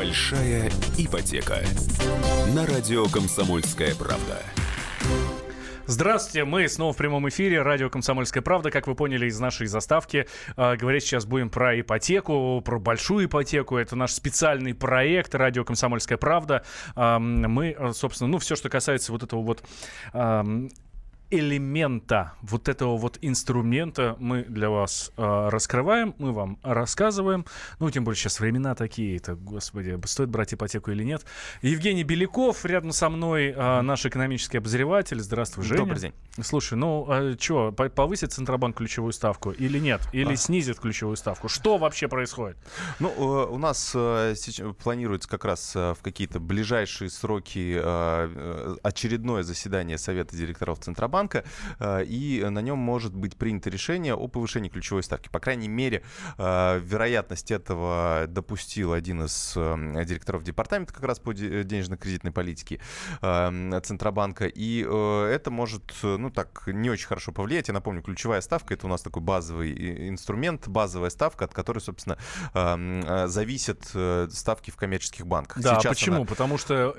Большая ипотека. На радио «Комсомольская правда». Здравствуйте, мы снова в прямом эфире. Радио «Комсомольская правда». Как вы поняли из нашей заставки, э, говорить сейчас будем про ипотеку, про большую ипотеку. Это наш специальный проект «Радио «Комсомольская правда». Мы, собственно, ну, все, что касается вот этого вот элемента вот этого вот инструмента мы для вас э, раскрываем, мы вам рассказываем. Ну, тем более сейчас времена такие, это, господи, стоит брать ипотеку или нет. Евгений Беляков рядом со мной, э, наш экономический обозреватель. Здравствуй, Женя. Добрый день. Слушай, ну, а что, повысит Центробанк ключевую ставку или нет? Или а. снизит ключевую ставку? Что вообще происходит? Ну, э, у нас э, планируется как раз э, в какие-то ближайшие сроки э, очередное заседание Совета директоров Центробанка Центробанка, э, и на нем может быть принято решение о повышении ключевой ставки. По крайней мере, э, вероятность этого допустил один из э, директоров департамента как раз по денежно-кредитной политике Центробанка, и это может, ну так, не очень хорошо повлиять. Я напомню, ключевая ставка — это у нас такой базовый инструмент, базовая ставка, от которой, собственно, зависят ставки в коммерческих банках. Да, Сейчас почему? Она... Потому что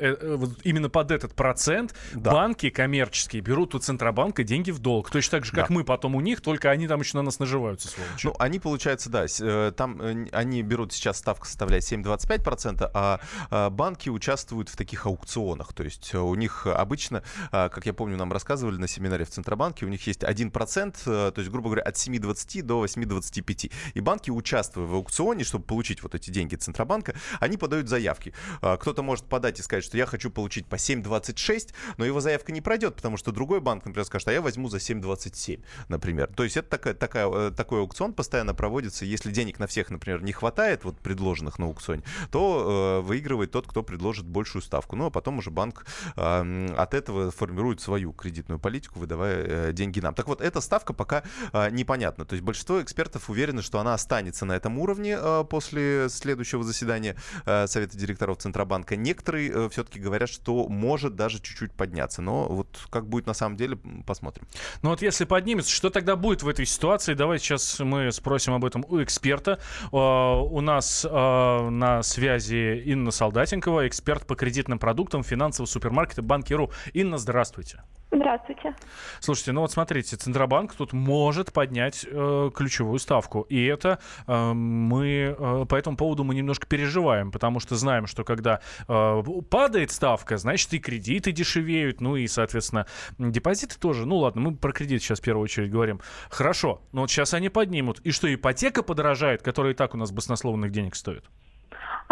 именно под этот процент да. банки коммерческие берут у Центробанка Центробанка деньги в долг. Точно так же, как да. мы потом у них, только они там еще на нас наживаются, сволочи. Ну, они, получается, да, э, там э, они берут сейчас, ставка составляет 7,25%, а, а банки участвуют в таких аукционах. То есть э, у них обычно, как я помню, нам рассказывали на семинаре в Центробанке, у них есть 1%, то есть, грубо говоря, от 7,20 до 8,25. И банки, участвуя в аукционе, чтобы получить вот эти деньги Центробанка, они подают заявки. Кто-то может подать и сказать, что я хочу получить по 7,26, но его заявка не пройдет, потому что другой банк, например, например, скажет, а я возьму за 7,27, например. То есть это такая, такая, э, такой аукцион постоянно проводится. Если денег на всех, например, не хватает, вот предложенных на аукционе, то э, выигрывает тот, кто предложит большую ставку. Ну, а потом уже банк э, от этого формирует свою кредитную политику, выдавая э, деньги нам. Так вот, эта ставка пока э, непонятна. То есть большинство экспертов уверены, что она останется на этом уровне э, после следующего заседания э, Совета директоров Центробанка. Некоторые э, все-таки говорят, что может даже чуть-чуть подняться. Но вот как будет на самом деле, посмотрим. Ну вот если поднимется, что тогда будет в этой ситуации? Давайте сейчас мы спросим об этом у эксперта. Uh, у нас uh, на связи Инна Солдатенкова, эксперт по кредитным продуктам финансового супермаркета Банкиру. Инна, здравствуйте. Здравствуйте. Слушайте, ну вот смотрите, Центробанк тут может поднять э, ключевую ставку. И это э, мы э, по этому поводу мы немножко переживаем, потому что знаем, что когда э, падает ставка, значит и кредиты дешевеют, ну и, соответственно, депозиты тоже. Ну ладно, мы про кредит сейчас в первую очередь говорим. Хорошо, но вот сейчас они поднимут. И что, ипотека подорожает, которая и так у нас баснословных денег стоит?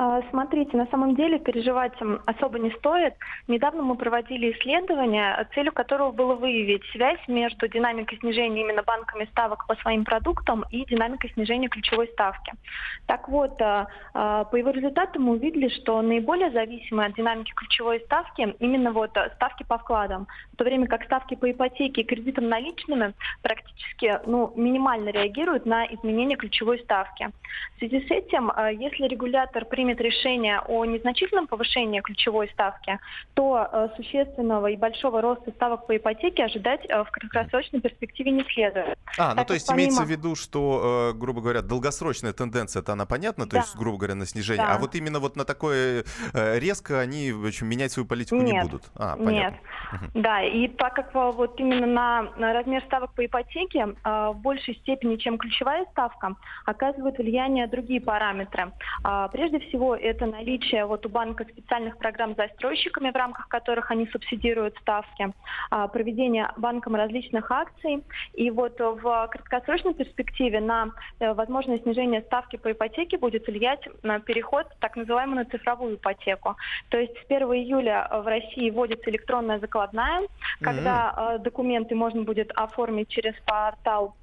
А, смотрите, на самом деле переживать особо не стоит. Недавно мы проводили исследование, целью которого было выявить связь между динамикой снижения именно банками ставок по своим продуктам и динамикой снижения ключевой ставки. Так вот, а, а, по его результатам мы увидели, что наиболее зависимы от динамики ключевой ставки именно вот ставки по вкладам, в то время как ставки по ипотеке и кредитам наличными практически ну, минимально реагируют на изменение ключевой ставки. В связи с этим, если регулятор примет примет решение о незначительном повышении ключевой ставки, то э, существенного и большого роста ставок по ипотеке ожидать э, в краткосрочной перспективе не следует. А, ну то есть помимо... имеется в виду, что, э, грубо говоря, долгосрочная тенденция, это она понятна, то да. есть, грубо говоря, на снижение, да. а вот именно вот на такое резко они в общем, менять свою политику нет, не будут? А, понятно. Нет, угу. да, и так как вот именно на, на размер ставок по ипотеке в большей степени, чем ключевая ставка, оказывают влияние другие параметры. А, прежде всего, всего это наличие вот у банка специальных программ с застройщиками, в рамках которых они субсидируют ставки, а, проведение банком различных акций. И вот в краткосрочной перспективе на э, возможное снижение ставки по ипотеке будет влиять на переход так называемую на цифровую ипотеку. То есть с 1 июля в России вводится электронная закладная, когда mm-hmm. документы можно будет оформить через портал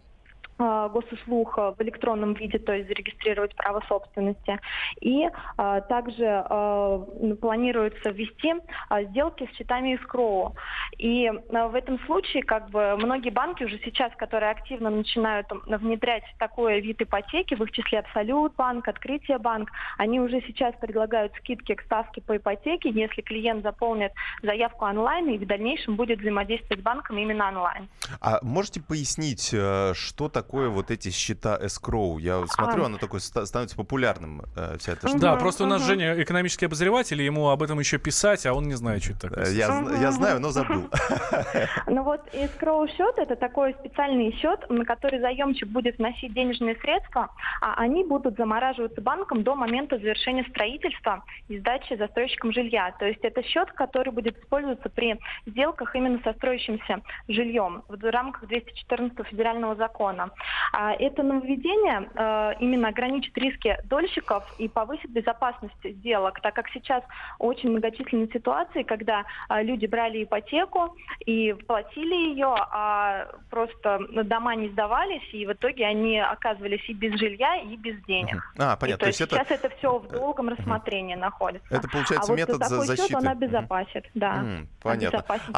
госуслуг в электронном виде, то есть зарегистрировать право собственности. И а, также а, планируется ввести а, сделки с счетами искроу. И в этом случае как бы многие банки уже сейчас, которые активно начинают внедрять такой вид ипотеки, в их числе Абсолют банк, Открытие банк, они уже сейчас предлагают скидки к ставке по ипотеке, если клиент заполнит заявку онлайн и в дальнейшем будет взаимодействовать с банком именно онлайн. А можете пояснить, э, что такое такое вот эти счета escrow? Я смотрю, А. оно такое ста- становится популярным, э, вся эта Мгм. Да, просто у нас. Женя экономический обозреватель, ему об этом еще писать, а он не знает, что это такое. Э, Я, я знаю, но забыл. Ну вот escrow счет это такой специальный счет, на который заемщик будет вносить денежные средства, а они будут замораживаться банком до момента завершения строительства и сдачи застройщиком жилья. То есть это счет, который будет использоваться при сделках именно со строящимся жильем в рамках 214 федерального закона. А Это нововведение э, именно ограничит риски дольщиков и повысит безопасность сделок, так как сейчас очень многочисленные ситуации, когда а, люди брали ипотеку и платили ее, а просто дома не сдавались, и в итоге они оказывались и без жилья, и без денег. А, И понятно. то есть это, сейчас это все в долгом рассмотрении находится. это получается а вот метод такой за защиты. счет он обезопасит, да. М, Понятно. обезопасит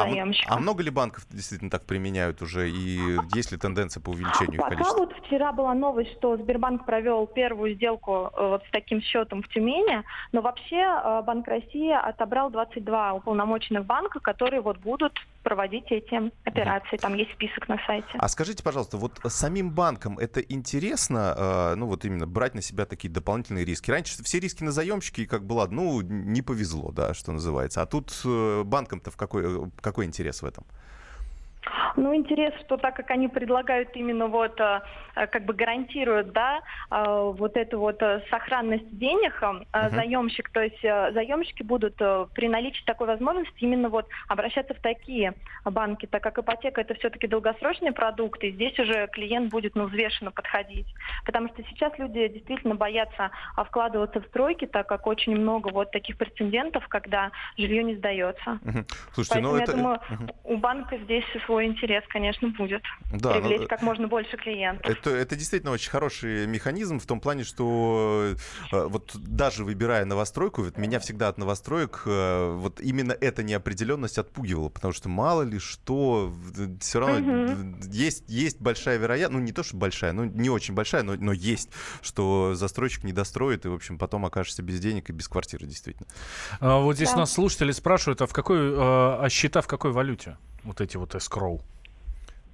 А, а много ли банков действительно так применяют уже? И есть ли тенденция по увеличению их Пока количества? вот вчера была новость, что Сбербанк провел первую сделку э, вот с таким счетом в Тюмени, но вообще э, Банк России отобрал 22 уполномоченных банка, которые вот будут проводить эти операции. Там есть список на сайте. А скажите, пожалуйста, вот самим банкам это интересно, э, ну вот именно брать на себя такие дополнительные риски? Раньше все риски на заемщики, как было, ну, не повезло, да, что называется. А тут банкам-то в какой, какой интерес в этом? Ну, интерес, что так как они предлагают именно вот, э, э, как бы гарантируют, да, э, вот эту вот сохранность денег, Мгм. заемщик, то есть заемщики будут при наличии такой возможности именно вот обращаться в такие банки, так как ипотека это все-таки долгосрочный продукт, и здесь уже клиент будет, ну, взвешенно подходить. Потому что сейчас люди действительно боятся а, вкладываться в стройки, так как очень много вот таких прецедентов, когда жилье не сдается. Мгм. Слушайте, Поэтому ну я это... думаю, Мгм. у банка здесь свой интерес, конечно, будет. Да, ну, привлечь как можно больше клиентов. Это, это действительно очень хороший механизм в том плане, что э, вот даже выбирая новостройку, вот меня всегда от новостроек э, вот именно эта неопределенность отпугивала, потому что мало ли что, все равно Мгм. есть, есть большая вероятность, ну не то, что большая, ну не очень большая, но, но есть, что застройщик не достроит, и, в общем, потом окажешься без денег и без квартиры, действительно. А вот здесь Да. нас слушатели спрашивают, а в какой, э, а счета в какой валюте? Вот эти вот escrow.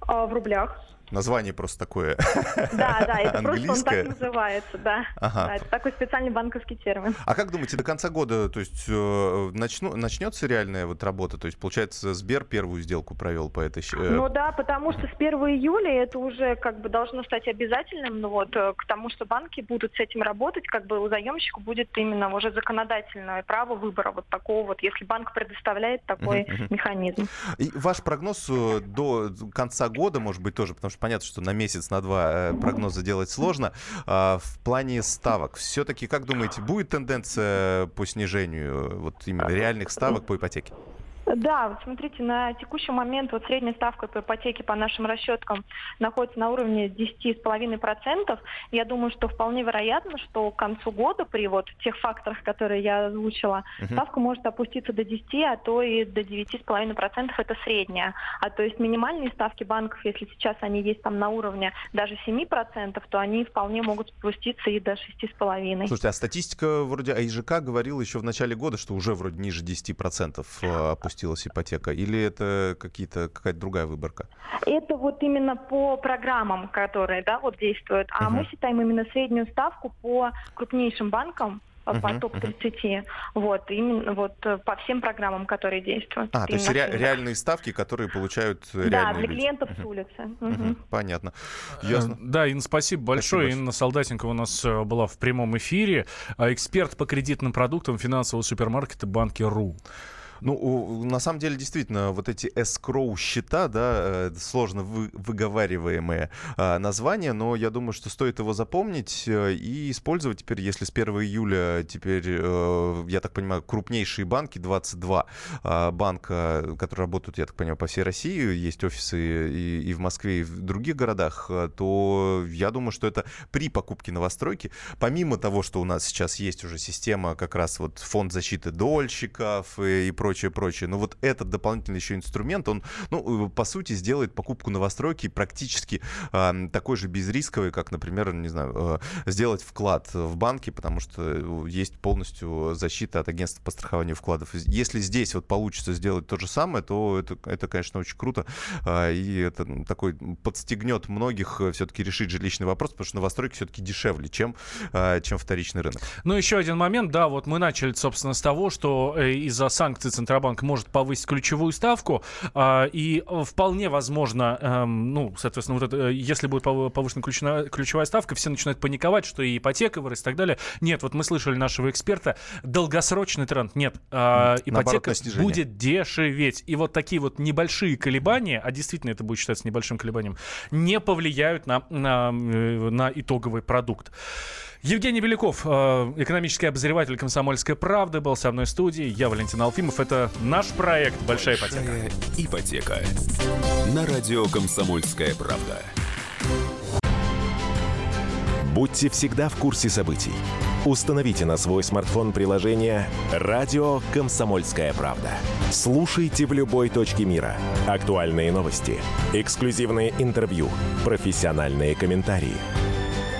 А, в рублях. Название просто такое. Да, да, это просто он так называется, да. Ага. Да, Это такой специальный банковский термин. А как думаете, до конца года, то есть э, начну, начнется реальная вот работа? То есть, получается, Сбер первую сделку провел по этой... э, Ну да, потому что с 1 июля это уже как бы должно стать обязательным, ну вот, э, к тому, что банки будут с этим работать, как бы у заемщика будет именно уже законодательное право выбора вот такого вот, если банк предоставляет такой механизм. И ваш прогноз до конца года, может быть, тоже, потому что понятно, что на месяц, на два э, прогнозы делать сложно. А, В плане ставок, все-таки, как думаете, будет тенденция по снижению э, вот именно реальных ставок по ипотеке? Да, вот смотрите, на текущий момент вот средняя ставка по ипотеке по нашим расчеткам находится на уровне 10,5%. Я думаю, что вполне вероятно, что к концу года при вот тех факторах, которые я озвучила, Мгм. ставка может опуститься до 10, а то и до 9,5% это средняя. А то есть минимальные ставки банков, если сейчас они есть там на уровне даже 7%, то они вполне могут спуститься и до 6,5%. Слушайте, а статистика вроде АИЖК говорила еще в начале года, что уже вроде ниже 10% э, опустилась ипотека. Или это какие-то, какая-то другая выборка? Это вот именно по программам, которые да, вот действуют. А Мгм. мы считаем именно среднюю ставку по крупнейшим банкам, э, по Мгм, топ-30. Вот, именно вот э, по всем программам, которые действуют. А, то есть ре- реальные ставки, которые получают э, Да, реальные для люди. клиентов Мгм. с улицы. Мгм, Мгм. Понятно. Ясно. Да, Инна, спасибо большое. большое. Инна Солдатенко у нас была в прямом эфире. Эксперт по кредитным продуктам финансового супермаркета Банки РУ. Ну, на самом деле, действительно, вот эти escrow счета, да, э, сложно вы- выговариваемые э, названия, но я думаю, что стоит его запомнить э, и использовать теперь, если с 1 июля теперь, э, я так понимаю, крупнейшие банки, 22 э, банка, которые работают, я так понимаю, по всей России, есть офисы и, и в Москве, и в других городах, то я думаю, что это при покупке новостройки, помимо того, что у нас сейчас есть уже система как раз вот фонд защиты дольщиков и, и прочее, прочее. Но вот этот дополнительный еще инструмент, он, ну, по сути, сделает покупку новостройки практически э, такой же безрисковой, как, например, не знаю, э, сделать вклад в банке, потому что есть полностью защита от агентства по страхованию вкладов. Если здесь вот получится сделать то же самое, то это, это конечно, очень круто. Э, и это такой подстегнет многих все-таки решить жилищный вопрос, потому что новостройки все-таки дешевле, чем, э, чем вторичный рынок. Ну, еще один момент, да, вот мы начали, собственно, с того, что э, из-за санкций Центробанк может повысить ключевую ставку, э, и вполне возможно, э, ну, соответственно, вот это, если будет повышена ключевая, ключевая ставка, все начинают паниковать, что и ипотека вырастет и так далее. Нет, вот мы слышали нашего эксперта, долгосрочный тренд, нет, э, ипотека будет дешеветь. И вот такие вот небольшие колебания, а действительно это будет считаться небольшим колебанием, не повлияют на, на, э, на итоговый продукт. Евгений Беляков, э, экономический обозреватель «Комсомольской правды», был со мной в студии. Я Валентин Алфимов. Это наш проект «Большая, Большая ипотека». ипотека. На радио «Комсомольская правда». Будьте всегда в курсе событий. Установите на свой смартфон приложение «Радио Комсомольская правда». Слушайте в любой точке мира. Актуальные новости, эксклюзивные интервью, профессиональные комментарии –